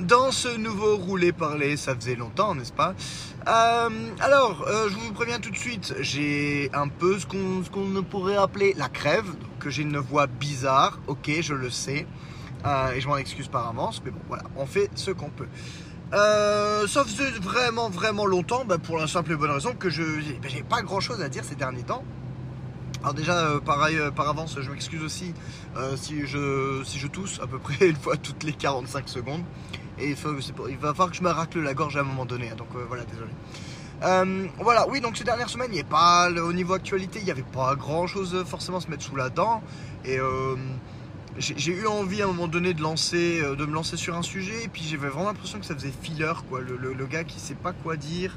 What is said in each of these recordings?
dans ce nouveau roulé parler. Ça faisait longtemps, n'est-ce pas Euh, Alors, euh, je vous préviens tout de suite, j'ai un peu ce qu'on qu'on pourrait appeler la crève, que j'ai une voix bizarre, ok, je le sais, Euh, et je m'en excuse par avance, mais bon, voilà, on fait ce qu'on peut. Euh, ça faisait vraiment, vraiment longtemps, bah, pour la simple et bonne raison que je bah, j'ai pas grand chose à dire ces derniers temps. Alors déjà, euh, pareil, euh, par avance, je m'excuse aussi euh, si, je, si tousse à peu près une fois toutes les 45 secondes. Et il, va falloir que je me racle la gorge à un moment donné, hein, donc voilà, désolé. Voilà, oui, donc ces dernières semaines, il n'y avait pas, au niveau actualité, il n'y avait pas grand chose euh, forcément à se mettre sous la dent. Et j'ai eu envie à un moment donné de, lancer, de me lancer sur un sujet, et puis j'avais vraiment l'impression que ça faisait filler, quoi. Le, le- le gars qui sait pas quoi dire,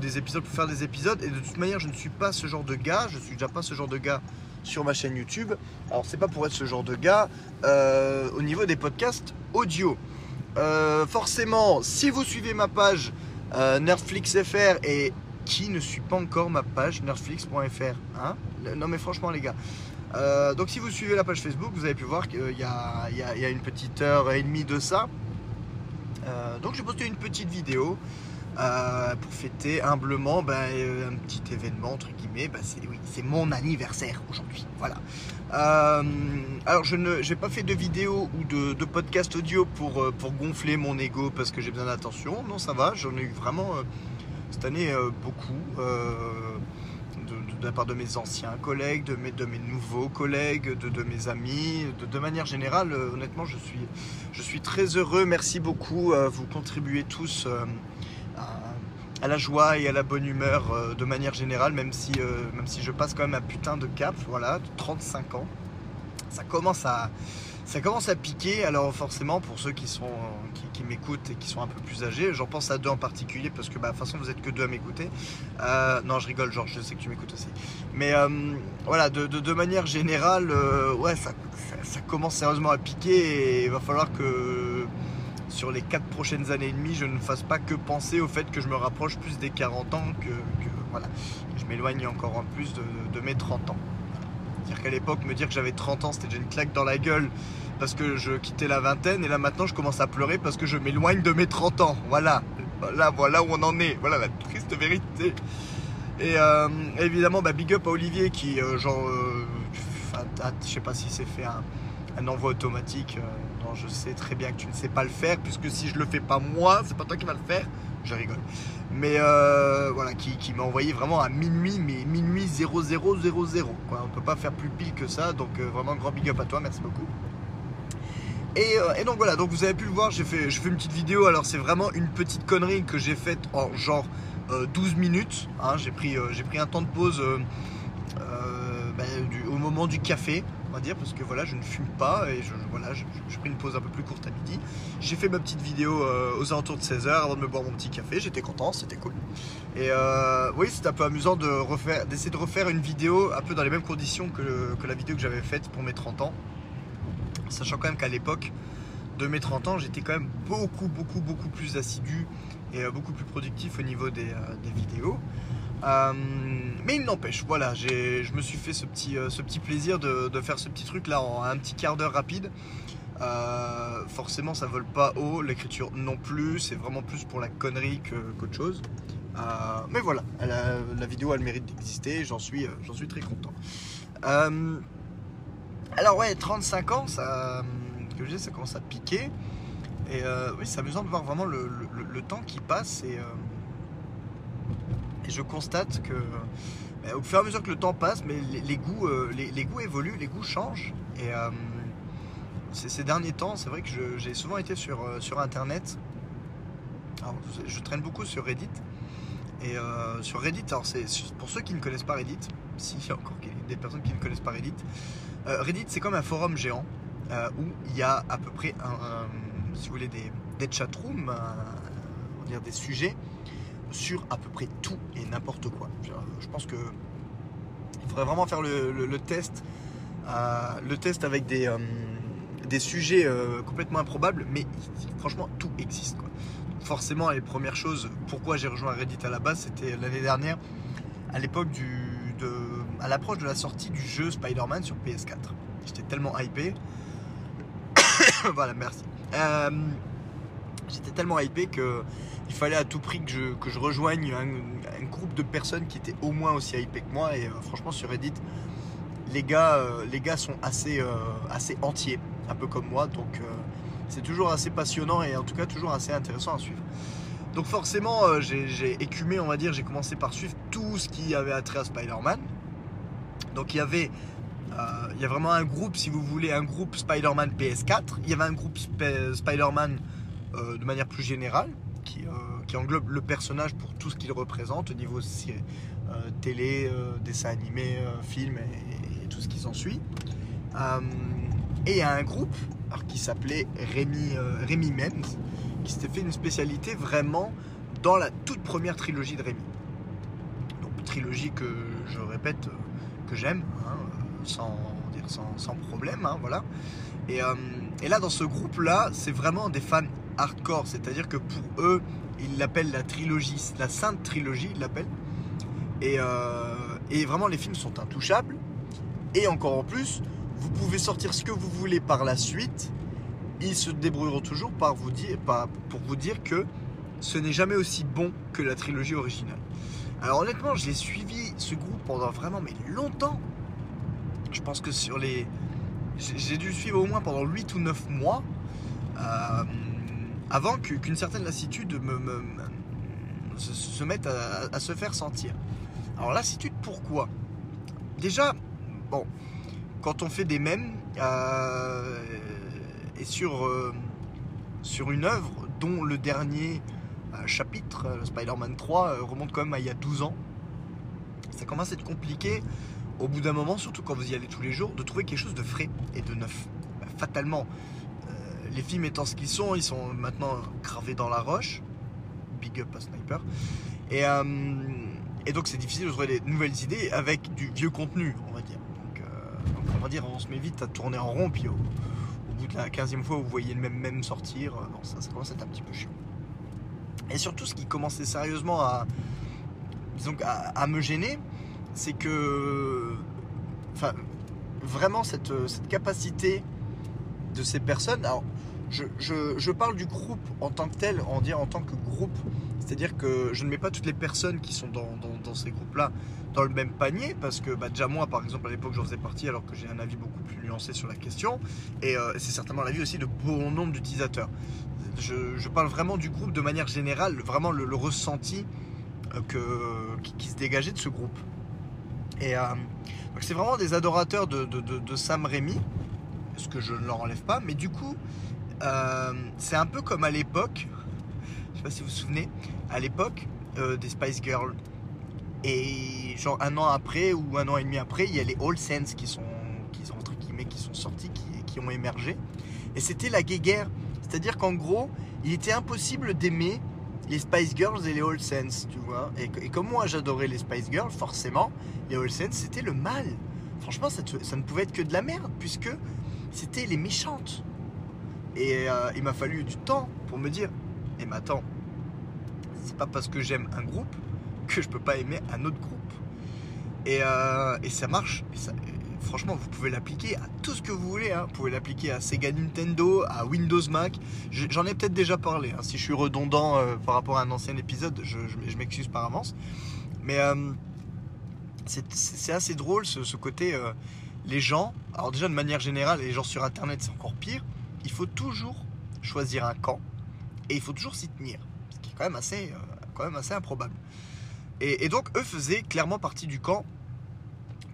des épisodes pour faire des épisodes, et de toute manière, je ne suis pas ce genre de gars, je suis déjà pas ce genre de gars sur ma chaîne YouTube. Alors, c'est pas pour être ce genre de gars euh, au niveau des podcasts audio. Euh, forcément, si vous suivez ma page euh, NerdflixFR et qui ne suit pas encore ma page nerdflix.fr hein? Non mais franchement les gars. Euh, donc si vous suivez la page Facebook, vous avez pu voir qu'il y y a- une petite heure et demie de ça. Donc j'ai posté une petite vidéo pour fêter humblement ben, euh, un petit événement entre guillemets. Ben, c'est mon anniversaire aujourd'hui. Voilà. Euh, alors je ne j'ai pas fait de vidéo ou de, podcast audio pour, euh, pour gonfler mon ego parce que j'ai besoin d'attention. Non ça va, j'en ai eu vraiment cette année beaucoup. de, la part de mes anciens collègues, de mes, nouveaux collègues, de, mes amis, de, manière générale, honnêtement, je suis, très heureux. Merci beaucoup. vous contribuez tous à la joie et à la bonne humeur euh, de manière générale, même si, euh, même si je passe quand même un putain de cap, voilà, de 35 ans. Ça commence à, ça commence à piquer. Alors forcément, pour ceux qui, sont, qui, qui m'écoutent et qui sont un peu plus âgés, j'en pense à deux en particulier, parce que bah, de toute façon, vous êtes que deux à m'écouter. Euh, non, je rigole, Georges, je sais que tu m'écoutes aussi. Mais euh, voilà, de, de- manière générale, euh, ouais, ça, ça- ça commence sérieusement à piquer et il va falloir que sur les 4 prochaines années et demie, je ne fasse pas que penser au fait que je me rapproche plus des 40 ans que, voilà, je m'éloigne encore en plus de, mes 30 ans. C'est-à-dire qu'à l'époque, me dire que j'avais 30 ans, c'était déjà une claque dans la gueule parce que je quittais la vingtaine et là maintenant je commence à pleurer parce que je m'éloigne de mes 30 ans. Voilà, voilà, voilà où on en est. Voilà la triste vérité. Et euh, évidemment, bah, big up à Olivier qui, euh, genre, euh, je sais pas si c'est fait un envoi automatique. Je sais très bien que tu ne sais pas le faire, puisque si je le fais pas moi, c'est pas toi qui vas le faire. Je rigole. Mais euh, voilà, qui, m'a envoyé vraiment à minuit, mais minuit 0000. Quoi. On peut pas faire plus pile que ça, donc euh, vraiment grand big up à toi, merci beaucoup. Et, euh, et donc voilà, donc vous avez pu le voir, j'ai fait, une petite vidéo. Alors c'est vraiment une petite connerie que j'ai faite en genre euh, 12 minutes. hein. j'ai pris, un temps de pause du- au moment du café, dire, parce que voilà, je ne fume pas et je, je- voilà, je, pris une pause un peu plus courte à midi. J'ai fait ma petite vidéo euh, aux alentours de 16h avant de me boire mon petit café. J'étais content, c'était cool. Et euh, oui, c'était un peu amusant d'essayer de refaire une vidéo un peu dans les mêmes conditions que, la vidéo que j'avais faite pour mes 30 ans. Sachant quand même qu'à l'époque de mes 30 ans, j'étais quand même beaucoup, beaucoup, beaucoup plus assidu et euh, beaucoup plus productif au niveau des vidéos. Euh, mais il n'empêche, voilà, je me suis fait ce petit, euh, plaisir de, faire ce petit truc là en un petit quart d'heure rapide. Euh, forcément, ça vole pas haut, l'écriture non plus, c'est vraiment plus pour la connerie qu'autre chose. Mais voilà, la vidéo a le mérite d'exister, j'en suis, j'en suis très content. Alors ouais, 35 ans, ça, que je dis, ça commence à piquer. Et oui, c'est amusant de voir vraiment le, temps qui passe et je constate que euh, au fur et à mesure que le temps passe, mais les, goûts, euh, les, goûts évoluent, les goûts changent. Et euh, ces, derniers temps, c'est vrai que j'ai souvent été sur, euh, sur Internet. Je- traîne beaucoup sur Reddit. Et sur Reddit, alors c'est pour ceux qui ne connaissent pas Reddit, s'il y a encore des personnes qui ne connaissent pas Reddit, Reddit c'est comme un forum géant où il y a à peu près, si vous voulez, des, des chatrooms, on va dire des sujets sur à peu près tout et n'importe quoi. Je, pense que il faudrait vraiment faire le, test, euh, le test avec des, euh, sujets euh, complètement improbables, mais franchement tout existe. Forcément, les premières choses, pourquoi j'ai rejoint Reddit à la base, c'était l'année dernière, à l'époque du, de, à l'approche de la sortie du jeu Spider-Man sur PS4. J'étais tellement hypé. voilà, merci. Euh, j'étais tellement hypé que il fallait à tout prix que je, que je rejoigne un, groupe de personnes qui étaient au moins aussi hypées que moi. Et euh, franchement, sur Reddit, les gars, euh, les gars sont assez, assez entiers, un peu comme moi. Donc, c'est toujours assez passionnant et en tout cas toujours assez intéressant à suivre. Donc forcément, j'ai écumé, on va dire, j'ai commencé par suivre tout ce qui avait attrait à Spider-Man. Donc il y avait euh, il y a vraiment un groupe, si vous voulez, un groupe Spider-Man PS4. Il y avait un groupe Spider-Man euh, de manière plus générale, qui, euh, qui, englobe le personnage pour tout ce qu'il représente au niveau télé, dessin animé, film et, tout ce qui s'ensuit. et il y a un groupe qui s'appelait Rémi, Rémi Menz, qui s'était fait une spécialité vraiment dans la toute première trilogie de Rémi. Donc trilogie que je répète que j'aime. Hein, sans, dire, sans, problème, hein, voilà. Euh, et, là, dans ce groupe-là, c'est vraiment des fans hardcore, c'est-à-dire que pour eux, ils l'appellent la trilogie, la sainte trilogie, ils l'appellent. Et, euh, et vraiment, les films sont intouchables. Et encore en plus, vous pouvez sortir ce que vous voulez par la suite. Ils se débrouilleront toujours pour vous dire que ce n'est jamais aussi bon que la trilogie originale. Alors honnêtement, j'ai suivi ce groupe pendant vraiment mais longtemps. Je pense que sur les. J'ai dû suivre au moins pendant 8 ou 9 mois euh, avant qu'une certaine lassitude me, se, mette à, se faire sentir. Alors, lassitude, pourquoi? Déjà, bon, quand on fait des mèmes euh, et sur, euh, sur une œuvre dont le dernier chapitre, Spider-Man 3, remonte quand même à il y a 12 ans, ça commence à être compliqué au bout d'un moment, surtout quand vous y allez tous les jours, de trouver quelque chose de frais et de neuf. Bah, fatalement, euh, les films étant ce qu'ils sont, ils sont maintenant gravés dans la roche. Big up à Sniper. Et, euh, donc c'est difficile de trouver des nouvelles idées avec du vieux contenu, on va dire. Euh, on va dire, se met vite à tourner en rond, puis au, bout de la 15e fois, vous voyez le même même sortir. ça, ça commence à être un petit peu chiant. Et surtout, ce qui commençait sérieusement à, à me gêner, c'est que vraiment cette, capacité de ces personnes. Alors, je, parle du groupe en tant que tel, en, en tant que groupe. C'est-à-dire que je ne mets pas toutes les personnes qui sont dans, ces groupes-là dans le même panier, parce que bah, déjà moi, par exemple, à l'époque, j'en faisais partie, alors que j'ai un avis beaucoup plus nuancé sur la question. Et euh, c'est certainement l'avis aussi de bon nombre d'utilisateurs. Je, parle vraiment du groupe de manière générale, vraiment le, ressenti euh, qui se dégageait de ce groupe. Et euh, c'est vraiment des adorateurs de, Sam Raimi, ce que je ne leur enlève pas, mais du coup, euh, c'est un peu comme à l'époque, je sais pas si vous vous souvenez, à l'époque euh, des Spice Girls. Et genre un an après ou un an et demi après, il y a les All Sense qui sont, qui sont entre guillemets, qui sont sortis, qui, qui ont émergé. Et c'était la guéguerre. C'est-à-dire qu'en gros, il était impossible d'aimer les Spice Girls et les All Sense, tu vois. Et, comme moi j'adorais les Spice Girls, forcément, les All Sense c'était le mal. Franchement, ça, ne pouvait être que de la merde, puisque c'était les méchantes. Et euh, il m'a fallu du temps pour me dire, eh mais attends, c'est pas parce que j'aime un groupe que je peux pas aimer un autre groupe. Et, euh, ça marche. Et ça, franchement, vous pouvez l'appliquer à tout ce que vous voulez. Hein. Vous pouvez l'appliquer à Sega Nintendo, à Windows Mac. J'en ai peut-être déjà parlé. Hein. Si je suis redondant euh, par rapport à un ancien épisode, je, m'excuse par avance. Mais c'est assez drôle ce, côté. Euh, les gens, alors déjà de manière générale, les gens sur Internet, c'est encore pire. Il faut toujours choisir un camp et il faut toujours s'y tenir. Ce qui est quand même assez, quand même assez improbable. et donc, eux faisaient clairement partie du camp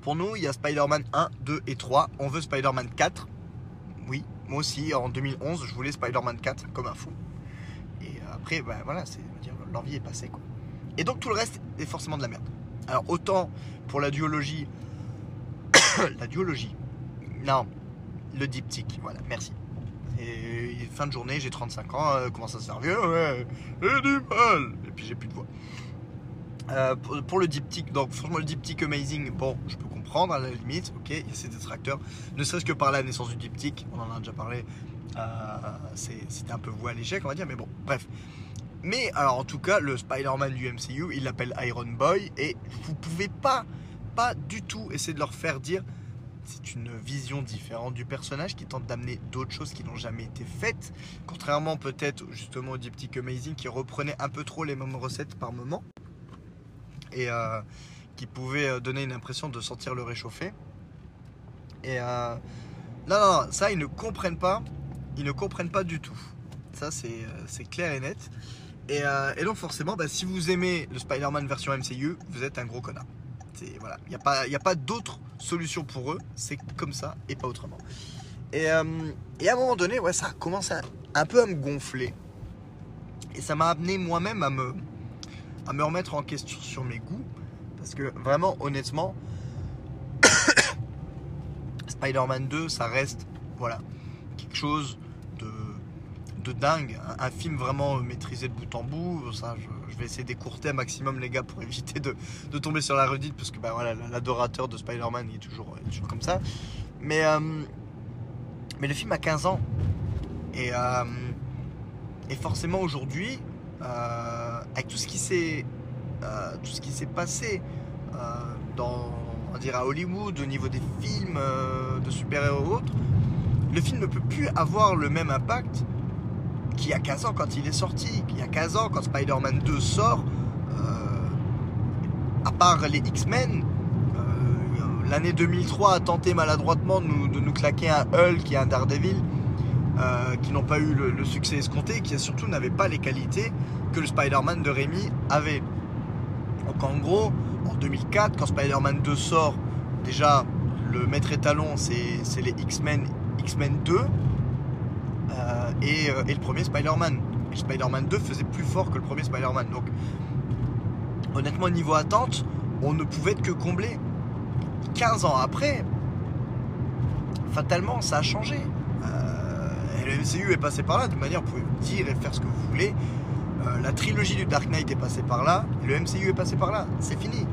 pour nous, il y a Spider-Man 1, 2 et 3. On veut Spider-Man 4. Oui, moi aussi, en 2011, je voulais Spider-Man 4 comme un fou. Et après, ben voilà, c'est dire leur vie est passée. Et donc tout le reste est forcément de la merde. Alors autant pour la duologie, la duologie, non, le diptyque, voilà, merci. Et fin de journée, j'ai 35 ans, euh, comment ça servir Ouais, j'ai du mal. Et puis j'ai plus de voix. Euh, pour, le diptyque, donc franchement le diptyque amazing, bon, je peux comprendre à la limite, ok, il y a ces détracteurs, ne serait-ce que par la naissance du diptyque, on en a déjà parlé, euh, c'était un peu voué à l'échec, on va dire, mais bon, bref. Mais alors en tout cas, le Spider-Man du MCU, il l'appelle Iron Boy, et vous pouvez pas, pas du tout essayer de leur faire dire c'est une vision différente du personnage qui tente d'amener d'autres choses qui n'ont jamais été faites. Contrairement peut-être justement au Diptyque Amazing qui reprenait un peu trop les mêmes recettes par moment. Et euh, qui pouvait euh, donner une impression de sentir le réchauffer. Et euh, non, ça ils ne comprennent pas. Ils ne comprennent pas du tout. Ça c'est euh, clair et net. Et, et donc forcément, bah, si vous aimez le Spider-Man version MCU, vous êtes un gros connard. C'est- Voilà, il n'y a pas, il pas d'autre solution pour eux. C'est comme ça et pas autrement. Et, euh, à un moment donné, ça a commencé un peu à me gonfler. Et ça m'a amené moi-même à me, à me remettre en question sur mes goûts. Parce que vraiment, honnêtement, Spider-Man 2, ça reste voilà, quelque chose de, de dingue. Un, film vraiment maîtrisé de bout en bout. Ça, je, vais essayer d'écourter un maximum, les gars, pour éviter de, de tomber sur la redite. Parce que bah, voilà, l'adorateur de Spider-Man, est toujours, toujours comme ça. Mais, euh, mais le film a 15 ans. Et, euh, et forcément, aujourd'hui, euh, avec tout ce qui s'est euh, passé euh, dans, on va dire à Hollywood au niveau des films euh, de super-héros autres, le film ne peut plus avoir le même impact qu'il y a 15 ans quand il est sorti, qu'il y a 15 ans quand Spider-Man 2 sort, euh, à part les X-Men, euh, l'année 2003 a tenté maladroitement de nous, claquer un Hulk et un Daredevil euh, qui n'ont pas eu le, succès escompté qui surtout n'avaient pas les qualités que le Spider-Man de Rémi avait. Donc en gros, en 2004, quand Spider-Man 2 sort, déjà le maître étalon c'est les X-Men, X-Men 2 euh, et, euh, et le premier Spider-Man. Et Spider-Man 2 faisait plus fort que le premier Spider-Man. Donc honnêtement, niveau attente, on ne pouvait être que comblé. 15 ans après, fatalement, ça a changé. Euh, le MCU est passé par là. De manière, vous pouvez dire et faire ce que vous voulez. Euh, la trilogie du Dark Knight est passée par là. Le MCU est passé par là. C'est fini.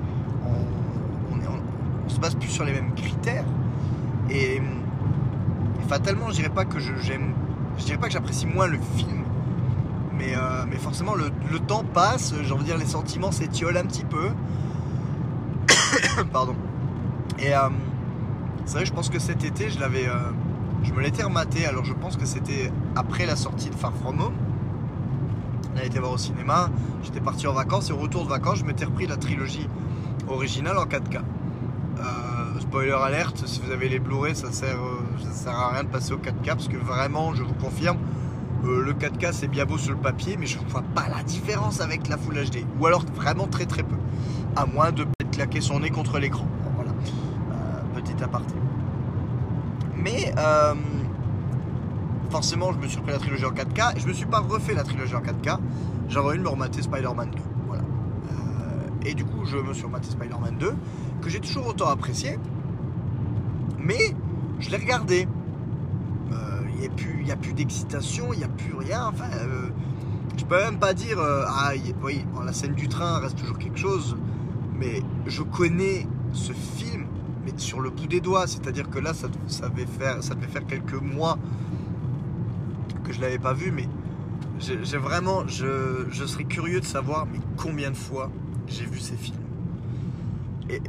On, on, se base plus sur les mêmes critères. Et, fatalement, je dirais pas que j'aime. Je dirais pas que j'apprécie moins le film. Mais, euh, mais forcément, le, le temps passe. J'ai envie de dire, les sentiments s'étiolent un petit peu. Pardon. Et euh, c'est vrai, je pense que cet été, je l'avais, euh, je me l'étais rematé. Alors, je pense que c'était après la sortie de Far From Home. On a été voir au cinéma. J'étais parti en vacances et au retour de vacances, je m'étais repris la trilogie originale en 4K. Euh, spoiler alerte, si vous avez les Blu-ray, ça sert, ça sert à rien de passer au 4K parce que vraiment, je vous confirme, euh, le 4K c'est bien beau sur le papier, mais je ne vois pas la différence avec la Full HD. Ou alors vraiment très très peu. À moins de claquer son nez contre l'écran. Voilà. Euh, petit aparté. Mais euh, forcément, je me suis repris la trilogie en 4K et je me suis pas refait la trilogie en 4K. J'avais envie de me remater Spider-Man 2. Voilà. Et du coup, je me suis rematé Spider-Man 2, que j'ai toujours autant apprécié. Mais je l'ai regardé. Il n'y a plus, d'excitation, il n'y a plus rien. Enfin, euh, je peux même pas dire. euh, ah, oui, la scène du train reste toujours quelque chose. Mais je connais ce film mais sur le bout des doigts. C'est-à-dire que là, ça, devait faire, quelques mois que je l'avais pas vu. Mais. Je, serais curieux de savoir combien de fois j'ai vu ces films. Et,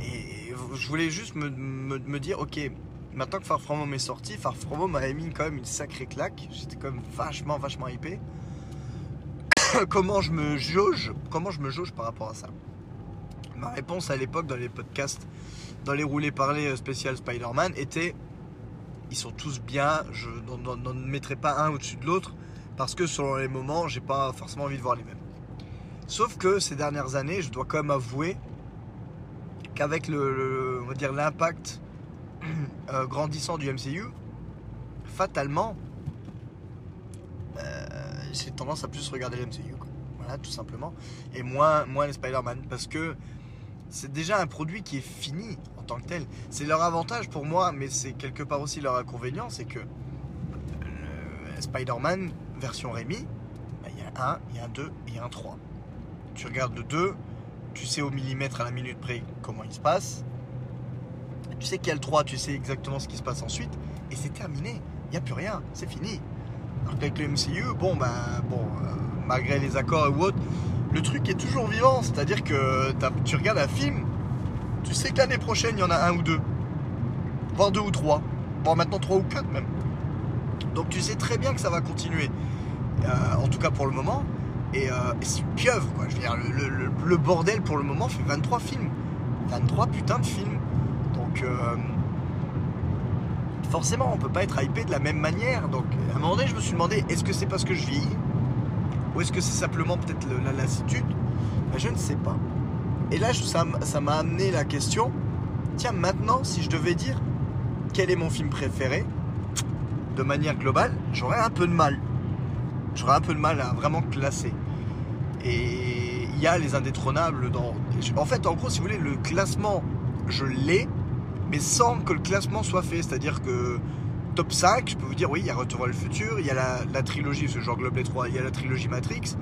et je voulais juste me, me- dire, ok, maintenant que Far From Home est sorti, Far From Home m'avait mis quand même une sacrée claque. J'étais quand même vachement, vachement hypé. comment je me jauge Comment je me jauge par rapport à ça? Ma réponse à l'époque dans les podcasts, dans les roulés parlés euh, spécial Spider-Man était ils sont tous bien, je n'en mettrai pas un au-dessus de l'autre parce que selon les moments, j'ai pas forcément envie de voir les mêmes. Sauf que ces dernières années, je dois quand même avouer qu'avec le, on va dire l'impact euh, grandissant du MCU, fatalement, euh, j'ai tendance à plus regarder le MCU. Voilà, tout simplement. Et moins, moins les Spider-Man. Parce que c'est déjà un produit qui est fini en tant que tel. C'est leur avantage pour moi, mais c'est quelque part aussi leur inconvénient, c'est que Spider-Man version Rémi, bah, il y a un 1, il y a un 2 et il y a un 3. Tu regardes le 2, tu sais au millimètre à la minute près comment il se passe. Tu sais qu'il y a le 3, tu sais exactement ce qui se passe ensuite. Et c'est terminé. Il n'y a plus rien. C'est fini. Alors qu'avec le MCU, bon, ben, bon, euh, malgré les accords ou autres, le truc est toujours vivant. C'est-à-dire que tu regardes un film, tu sais que l'année prochaine, il y en a un ou deux, voire deux ou trois, voire maintenant trois ou quatre même. Donc tu sais très bien que ça va continuer, euh, en tout cas pour le moment. Et, euh, c'est une pieuvre, quoi. Je veux dire, le, bordel pour le moment fait 23 films. 23 putains de films. Donc, euh, forcément, on peut pas être hypé de la même manière. Donc, à un moment donné, je me suis demandé est-ce que c'est parce que je vis Ou est-ce que c'est simplement peut-être la lassitude? Ben, Je ne sais pas. Et là, ça m'a amené la question tiens, maintenant, si je devais dire quel est mon film préféré, de manière globale, j'aurais un peu de mal. J'aurais un peu de mal à vraiment classer. Et il y a les indétrônables dans. En fait, en gros, si vous voulez, le classement, je l'ai, mais sans que le classement soit fait. C'est-à-dire que top 5, je peux vous dire, oui, il y a Retour vers le futur, il y a la, trilogie, ce genre Globe les 3, il y a la trilogie Matrix.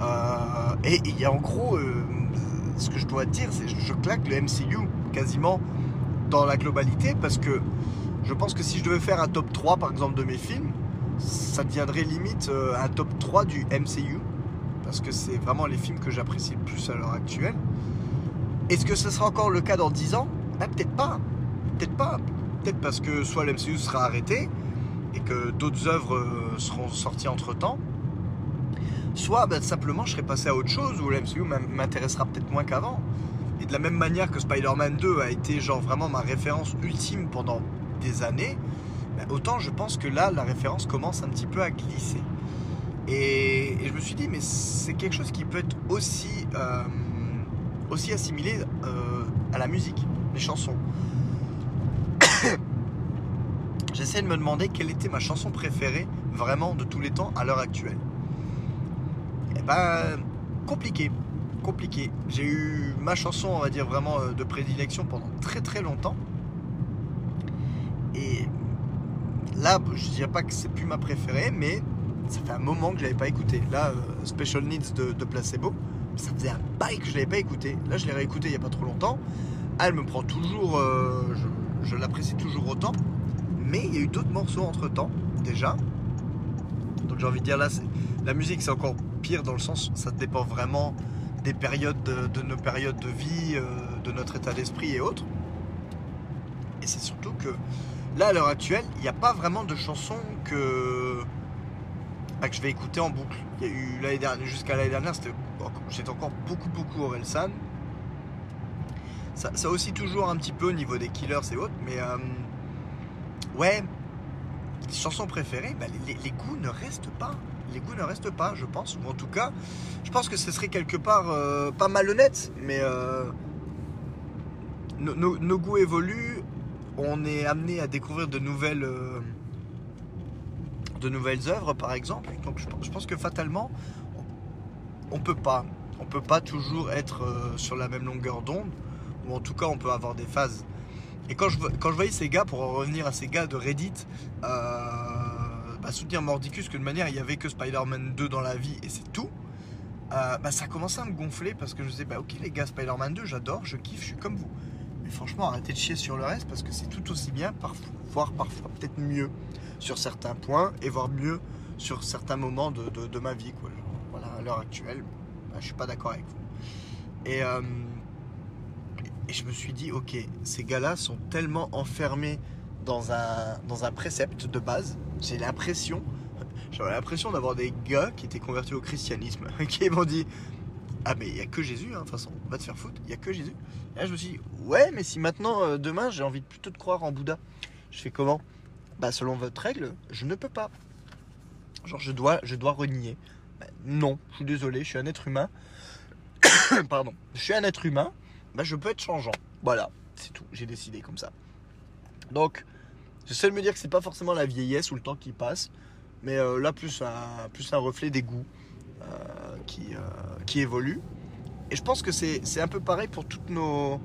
Euh, et il y a en gros, euh, ce que je dois dire, c'est que je claque le MCU quasiment dans la globalité parce que je pense que si je devais faire un top 3 par exemple de mes films, ça deviendrait limite euh, un top 3 du MCU parce que c'est vraiment les films que j'apprécie le plus à l'heure actuelle. Est-ce que ce sera encore le cas dans 10 ans? Ben, Peut-être pas. Peut-être pas. Peut-être parce que soit l'MCU sera arrêté et que d'autres œuvres euh, seront sorties entre temps. Soit ben, simplement je serai passé à autre chose où l'MCU m'intéressera peut-être moins qu'avant. Et de la même manière que Spider-Man 2 a été genre vraiment ma référence ultime pendant des années, ben, autant je pense que là la référence commence un petit peu à glisser. Et, je me suis dit, mais c'est quelque chose qui peut être aussi, euh, aussi assimilé euh, à la musique, les chansons. J'essaie de me demander quelle était ma chanson préférée vraiment de tous les temps à l'heure actuelle. Et eh ben, compliqué, compliqué. J'ai eu ma chanson, on va dire vraiment euh, de prédilection pendant très très longtemps. Et là, je dirais pas que c'est plus ma préférée, mais ça fait un moment que je l'avais pas écouté. Là, euh, Special Needs de, Placebo, ça faisait un bail que je l'avais pas écouté. Là, je l'ai réécouté il y a pas trop longtemps. Elle me prend toujours, euh, je, l'apprécie toujours autant. Mais il y a eu d'autres morceaux entre temps, déjà. Donc j'ai envie de dire là, la musique c'est encore pire dans le sens, ça dépend vraiment des périodes, de, nos périodes de vie, euh, de notre état d'esprit et autres. Et c'est surtout que là, à l'heure actuelle, il n'y a pas vraiment de chansons que que je vais écouter en boucle. Il y a eu l'année dernière, jusqu'à l'année dernière, j'étais encore beaucoup, beaucoup Orelsan. Ça, ça aussi toujours un petit peu au niveau des killers et autres, mais euh, ouais, chansons préférées, bah, les, goûts ne restent pas. Les goûts ne restent pas, je pense. Ou en tout cas, je pense que ce serait quelque part euh, pas malhonnête, mais euh, nos goûts évoluent. On est amené à découvrir de nouvelles de nouvelles œuvres, par exemple. Donc je, pense que fatalement, on peut pas, on peut pas toujours être euh, sur la même longueur d'onde, ou en tout cas, on peut avoir des phases. Et quand je, quand je voyais ces gars, pour en revenir à ces gars de Reddit, euh, bah, soutenir Mordicus que de manière il y avait que Spider-Man 2 dans la vie et c'est tout, euh, bah, ça commençait à me gonfler parce que je disais, bah ok les gars, Spider-Man 2, j'adore, je kiffe, je suis comme vous. Mais franchement, arrêtez de chier sur le reste parce que c'est tout aussi bien, parfois, voire parfois peut-être mieux sur certains points et voire mieux sur certains moments de, ma vie. Quoi. Voilà, à l'heure actuelle, bah, je suis pas d'accord avec vous. Et, euh, et, je me suis dit, ok, ces gars-là sont tellement enfermés dans un, dans un précepte de base. J'ai l'impression, j'avais l'impression d'avoir des gars qui étaient convertis au christianisme, qui m'ont dit, ah mais il n'y a que Jésus, hein, de toute façon, va te faire foutre, il n'y a que Jésus. Et là je me suis dit, ouais, mais si maintenant, euh, demain, j'ai envie plutôt de croire en Bouddha, je fais comment? Bah, selon votre règle, je ne peux pas. Genre, je dois, je dois renier. Bah, non, je suis désolé, je suis un être humain. Pardon, je suis un être humain. Bah, je peux être changeant. Voilà, c'est tout. J'ai décidé comme ça. Donc, j'essaie de me dire que c'est pas forcément la vieillesse ou le temps qui passe, mais euh, là, plus un, plus un reflet des goûts euh, qui, euh, qui évolue. Et je pense que c'est un peu pareil pour toutes nos.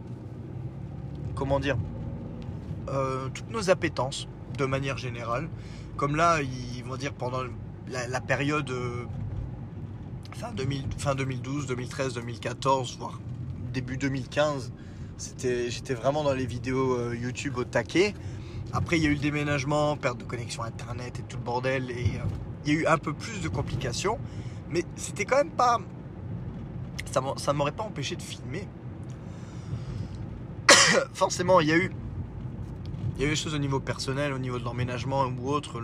Comment dire Toutes nos appétences de manière générale. Comme là, ils vont dire pendant la, période euh, fin, 2000, fin 2012, 2013, 2014, voire début 2015, j'étais vraiment dans les vidéos euh, YouTube au taquet. Après, il y a eu le déménagement, perte de connexion internet et tout le bordel, et euh, il y a eu un peu plus de complications, mais c'était quand même pas. Ça m'aurait pas empêché de filmer. forcément, il y a eu. Il y a eu des choses au niveau personnel, au niveau de l'emménagement ou autre,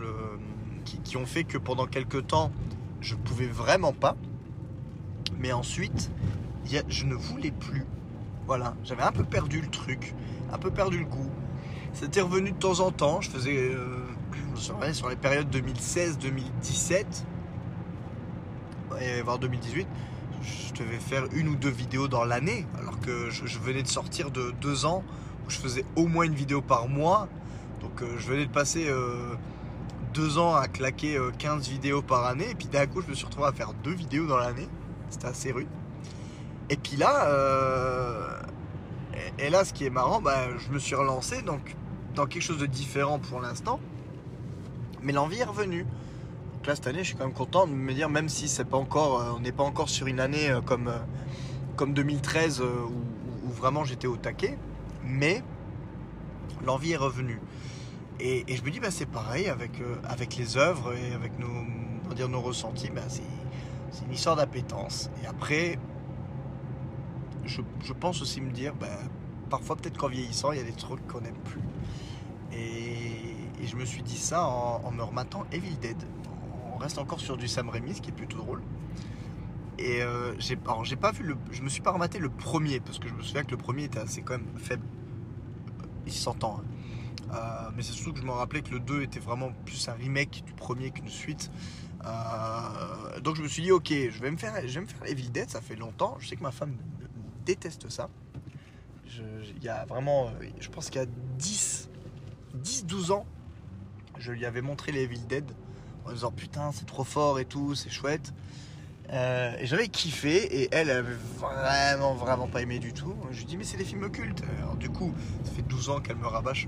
qui, ont fait que pendant quelques temps, je pouvais vraiment pas. Mais ensuite, je ne voulais plus. Voilà, j'avais un peu perdu le truc, un peu perdu le goût. C'était revenu de temps en temps. Je faisais, euh, sur les- sur les périodes 2016-2017, et voire 2018, je devais faire une ou deux vidéos dans l'année, alors que je, je venais de sortir de deux ans où je faisais au moins une vidéo par mois. Donc euh, je venais de passer euh, deux ans à claquer euh, 15 vidéos par année, et puis d'un coup je me suis retrouvé à faire deux vidéos dans l'année. C'était assez rude. Et puis là, euh, et, là, ce qui est marrant, bah, je me suis relancé donc dans quelque chose de différent pour l'instant, mais l'envie est revenue. Donc là, cette année, je suis quand même content de me dire, même si c'est pas encore, euh, on n'est pas encore sur une année euh, comme, euh, comme 2013 euh, où, où- où vraiment j'étais au taquet, mais l'envie est revenue. Et, je me dis, bah, c'est pareil avec, euh, avec les œuvres et avec nos, on nos ressentis, bah, c'est, une histoire d'appétence. Et après, je, pense aussi me dire, bah, parfois peut-être qu'en vieillissant, il y a des trucs qu'on n'aime plus. Et, je me suis dit ça en, me rematant Evil Dead. On reste encore sur du Sam Raimi, ce qui est plutôt drôle. Et euh, j'ai, j'ai pas vu je me suis pas rematé le premier parce que je me souviens que le premier était assez quand même faible. Il s'entend. Euh, mais c'est surtout que je me rappelais que le 2 était vraiment plus un remake du premier qu'une suite. Euh, donc je me suis dit ok, je vais me faire, je vais Evil Dead. Ça fait longtemps. Je sais que ma femme déteste ça. Il y a vraiment, euh, je pense qu'il y a 10, 10-12 ans, je lui avais montré les Evil Dead en disant putain c'est trop fort et tout, c'est chouette. Euh, et j'avais kiffé et elle avait vraiment vraiment pas aimé du tout. Je lui dis mais c'est des films cultes. Alors du coup ça fait 12 ans qu'elle me rabâche.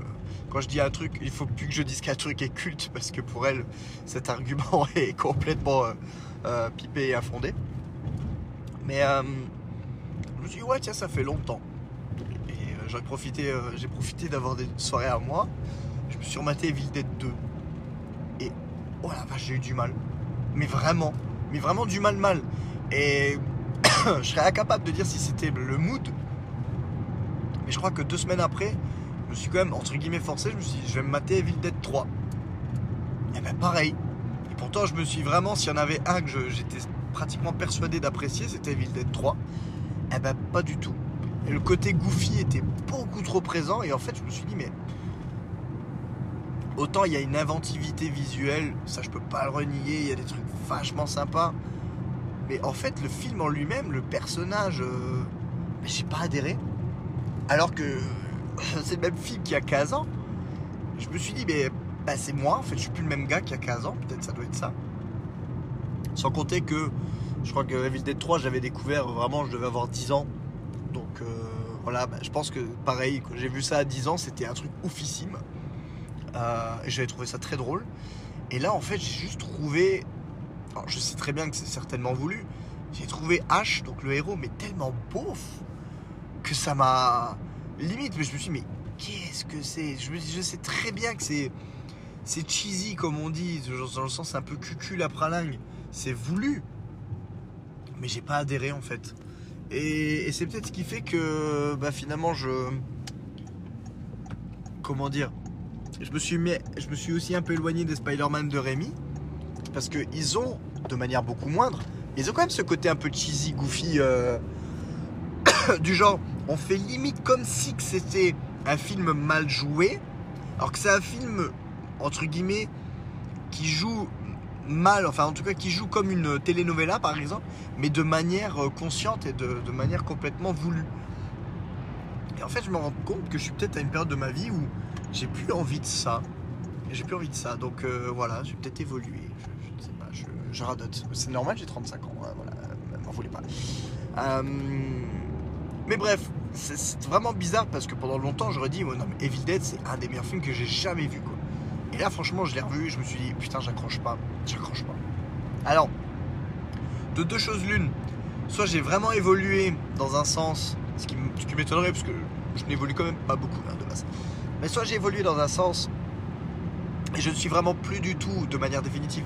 Quand je dis un truc, il faut plus que je dise qu'un truc est culte parce que pour elle cet argument est complètement euh, euh, pipé et infondé. Mais euh, je me suis dit ouais tiens ça fait longtemps. Et euh, j'ai profité, euh, j'ai profité d'avoir des soirées à moi. Je me suis rematé Evil Dead 2. Et oh la vache, j'ai eu du mal. Mais vraiment, mais vraiment du mal mal. Et je serais incapable de dire si c'était le mood. Mais je crois que deux semaines après, je me suis quand même entre guillemets forcé. Je me suis dit, je vais me mater Evil Dead 3. Et ben pareil. Et pourtant, je me suis vraiment, s'il y en avait un que j'étais pratiquement persuadé d'apprécier, c'était Evil Dead 3. Eh ben pas du tout. Et le côté goofy était beaucoup trop présent. Et en fait, je me suis dit, mais autant il y a une inventivité visuelle, ça je peux pas le renier. Il y a des trucs vachement sympas. Mais en fait, le film en lui-même, le personnage, euh, j'ai pas adhéré. Alors que c'est le même film qu'il y a 15 ans. Je me suis dit, mais bah, c'est moi. En fait, je suis plus le même gars qu'il y a 15 ans. Peut-être ça doit être ça. Sans compter que je crois que Dead 3, j'avais découvert vraiment, je devais avoir 10 ans. Donc euh, voilà, bah, je pense que pareil, quand j'ai vu ça à 10 ans, c'était un truc oufissime. Euh, j'avais trouvé ça très drôle. Et là, en fait, j'ai juste trouvé. Alors, je sais très bien que c'est certainement voulu. J'ai trouvé H, donc le héros, mais tellement beauf que ça m'a. Limite, mais je me suis dit, mais qu'est-ce que c'est? Je, je sais très bien que c'est. C'est cheesy, comme on dit, dans le sens un peu cucul à pralingue. C'est voulu. Mais j'ai pas adhéré, en fait. Et, et c'est peut-être ce qui fait que bah, finalement je. Comment dire je me, suis aussi un peu éloigné des Spider-Man de Rémi. Parce qu'ils ont, de manière beaucoup moindre, ils ont quand même ce côté un peu cheesy, goofy. euh, du genre, on fait limite comme si c'était un film mal joué. Alors que c'est un film, entre guillemets, qui joue mal, enfin en tout cas qui joue comme une telenovela par exemple, mais de manière euh, consciente et de manière complètement voulue. Et en fait, je me rends compte que je suis peut-être à une période de ma vie où j'ai plus envie de ça. J'ai plus envie de ça. Donc euh, voilà, j'ai peut-être évolué. Je, ne sais pas, je, radote. C'est normal, j'ai 35 ans. hein, voilà, euh, m'en voulez pas. Euh, mais bref, c'est- vraiment bizarre parce que pendant longtemps, j'aurais dit, mais Evil Dead, c'est un des meilleurs films que j'ai jamais vu. Quoi. Et là, franchement, je l'ai revu je me suis dit, putain, j'accroche pas. J'accroche pas. Alors, de deux choses l'une. Soit j'ai vraiment évolué dans un sens, ce qui, m- ce qui m'étonnerait parce que je n'évolue quand même pas beaucoup hein, de base. Mais soit j'ai évolué dans un sens et je ne suis vraiment plus du tout, de manière définitive,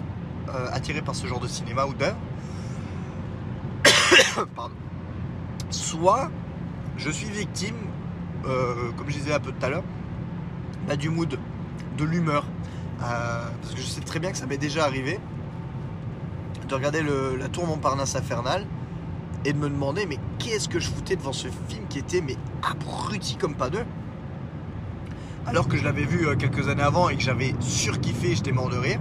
euh, attiré par ce genre de cinéma ou d'œuvre. Pardon. Soit je suis victime euh, comme je disais un peu tout à l'heure, bah, du mood, de l'humeur. Euh, parce que je sais très bien que ça m'est déjà arrivé de regarder la tour Montparnasse infernale et de me demander mais qu'est-ce que je foutais devant ce film qui était mais abruti comme pas deux? Alors que je l'avais vu euh, quelques années avant et que j'avais surkiffé, j'étais mort de rire.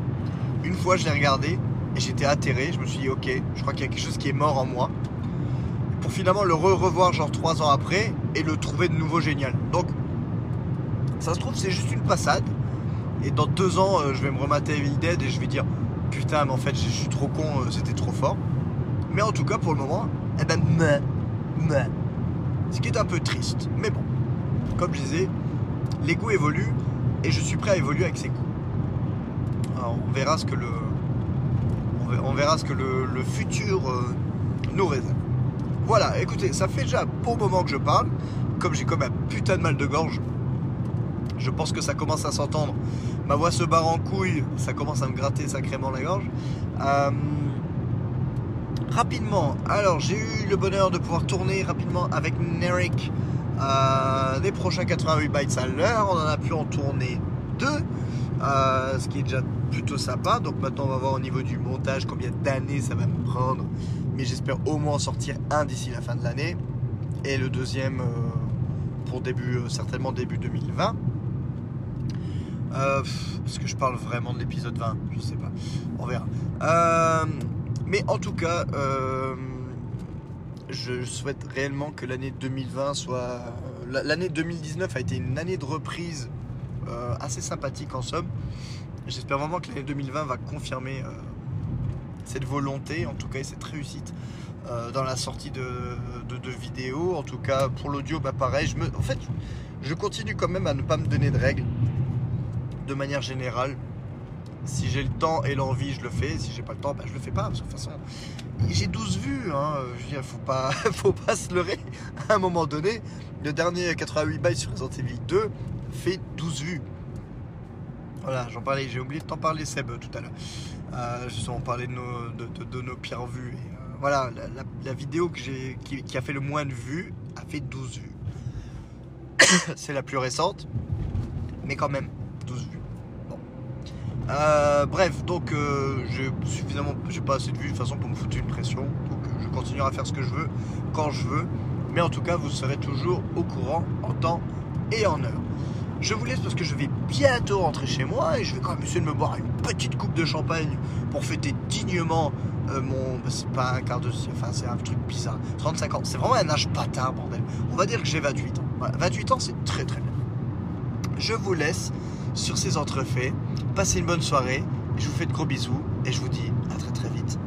Une fois je l'ai regardé et j'étais atterré, je me suis dit ok, je crois qu'il y a quelque chose qui est mort en moi. Pour finalement le re-revoir genre trois ans après et le trouver de nouveau génial. Donc ça se trouve c'est juste une passade et dans deux ans euh, je vais me remater Evil Dead et je vais dire putain mais en fait je suis trop con, euh, c'était trop fort. Mais en tout cas pour le moment, eh ben meh, meh. Ce qui est un peu triste. Mais bon, comme je disais, les goûts évoluent et je suis prêt à évoluer avec ces goûts. Alors, on verra ce que le, on ver- on verra ce que le, futur euh, nous réserve. Voilà, écoutez, ça fait déjà un bon moment que je parle. Comme j'ai comme un putain de mal de gorge, je pense que ça commence à s'entendre. Ma voix se barre en couille, ça commence à me gratter sacrément la gorge. Euh, rapidement, alors j'ai eu le bonheur de pouvoir tourner rapidement avec Nerik euh, des prochains 88 bytes à l'heure. On en a pu en tourner deux, euh, ce qui est déjà plutôt sympa. Donc maintenant, on va voir au niveau du montage combien d'années ça va me prendre. Mais j'espère au moins sortir un d'ici la fin de l'année et le deuxième euh, pour début, euh, certainement début 2020. Euh, pff, Est-ce que je parle vraiment de l'épisode 20 Je sais pas. On verra. Mais en tout cas, je souhaite réellement que l'année 2020 soit. la- L'année 2019 a été une année de reprise euh, assez sympathique en somme. J'espère vraiment que l'année 2020 va confirmer euh, cette volonté, en tout cas, et cette réussite euh, dans la sortie de vidéos. En tout cas, pour l'audio, bah pareil. Je me, en fait, je continue quand même à ne pas me donner de règles de manière générale. Si j'ai le temps et l'envie, je le fais. Si j'ai pas le temps, bah, je le fais pas. Parce que de toute façon, j'ai 12 vues. Hein. Je faut pas, faut pas se leurrer. À un moment donné, le dernier 88 bytes sur Resident Evil 2 fait 12 vues. Voilà, j'en parlais, j'ai oublié de t'en parler Seb tout à l'heure. Euh, justement, on parlait de nos, de, nos pires vues. Euh, voilà, la, vidéo qui a fait le moins de vues a fait 12 vues. C'est la plus récente, mais quand même 12 vues. Euh, bref, donc euh, j'ai suffisamment, j'ai pas assez de vues de toute façon pour me foutre une pression. Donc euh, je continuerai à faire ce que je veux quand je veux. Mais en tout cas, vous serez toujours au courant en temps et en heure. Je vous laisse parce que je vais bientôt rentrer chez moi et je vais quand même essayer de me boire une petite coupe de champagne pour fêter dignement mon. bah, c'est pas un quart de. Enfin, c'est un truc bizarre. 35 ans. C'est vraiment un âge bâtard, bordel. On va dire que j'ai 28 ans. Voilà, 28 ans, c'est très très bien. Je vous laisse sur ces entrefaits. Passez une bonne soirée. Je vous fais de gros bisous et je vous dis à très très vite.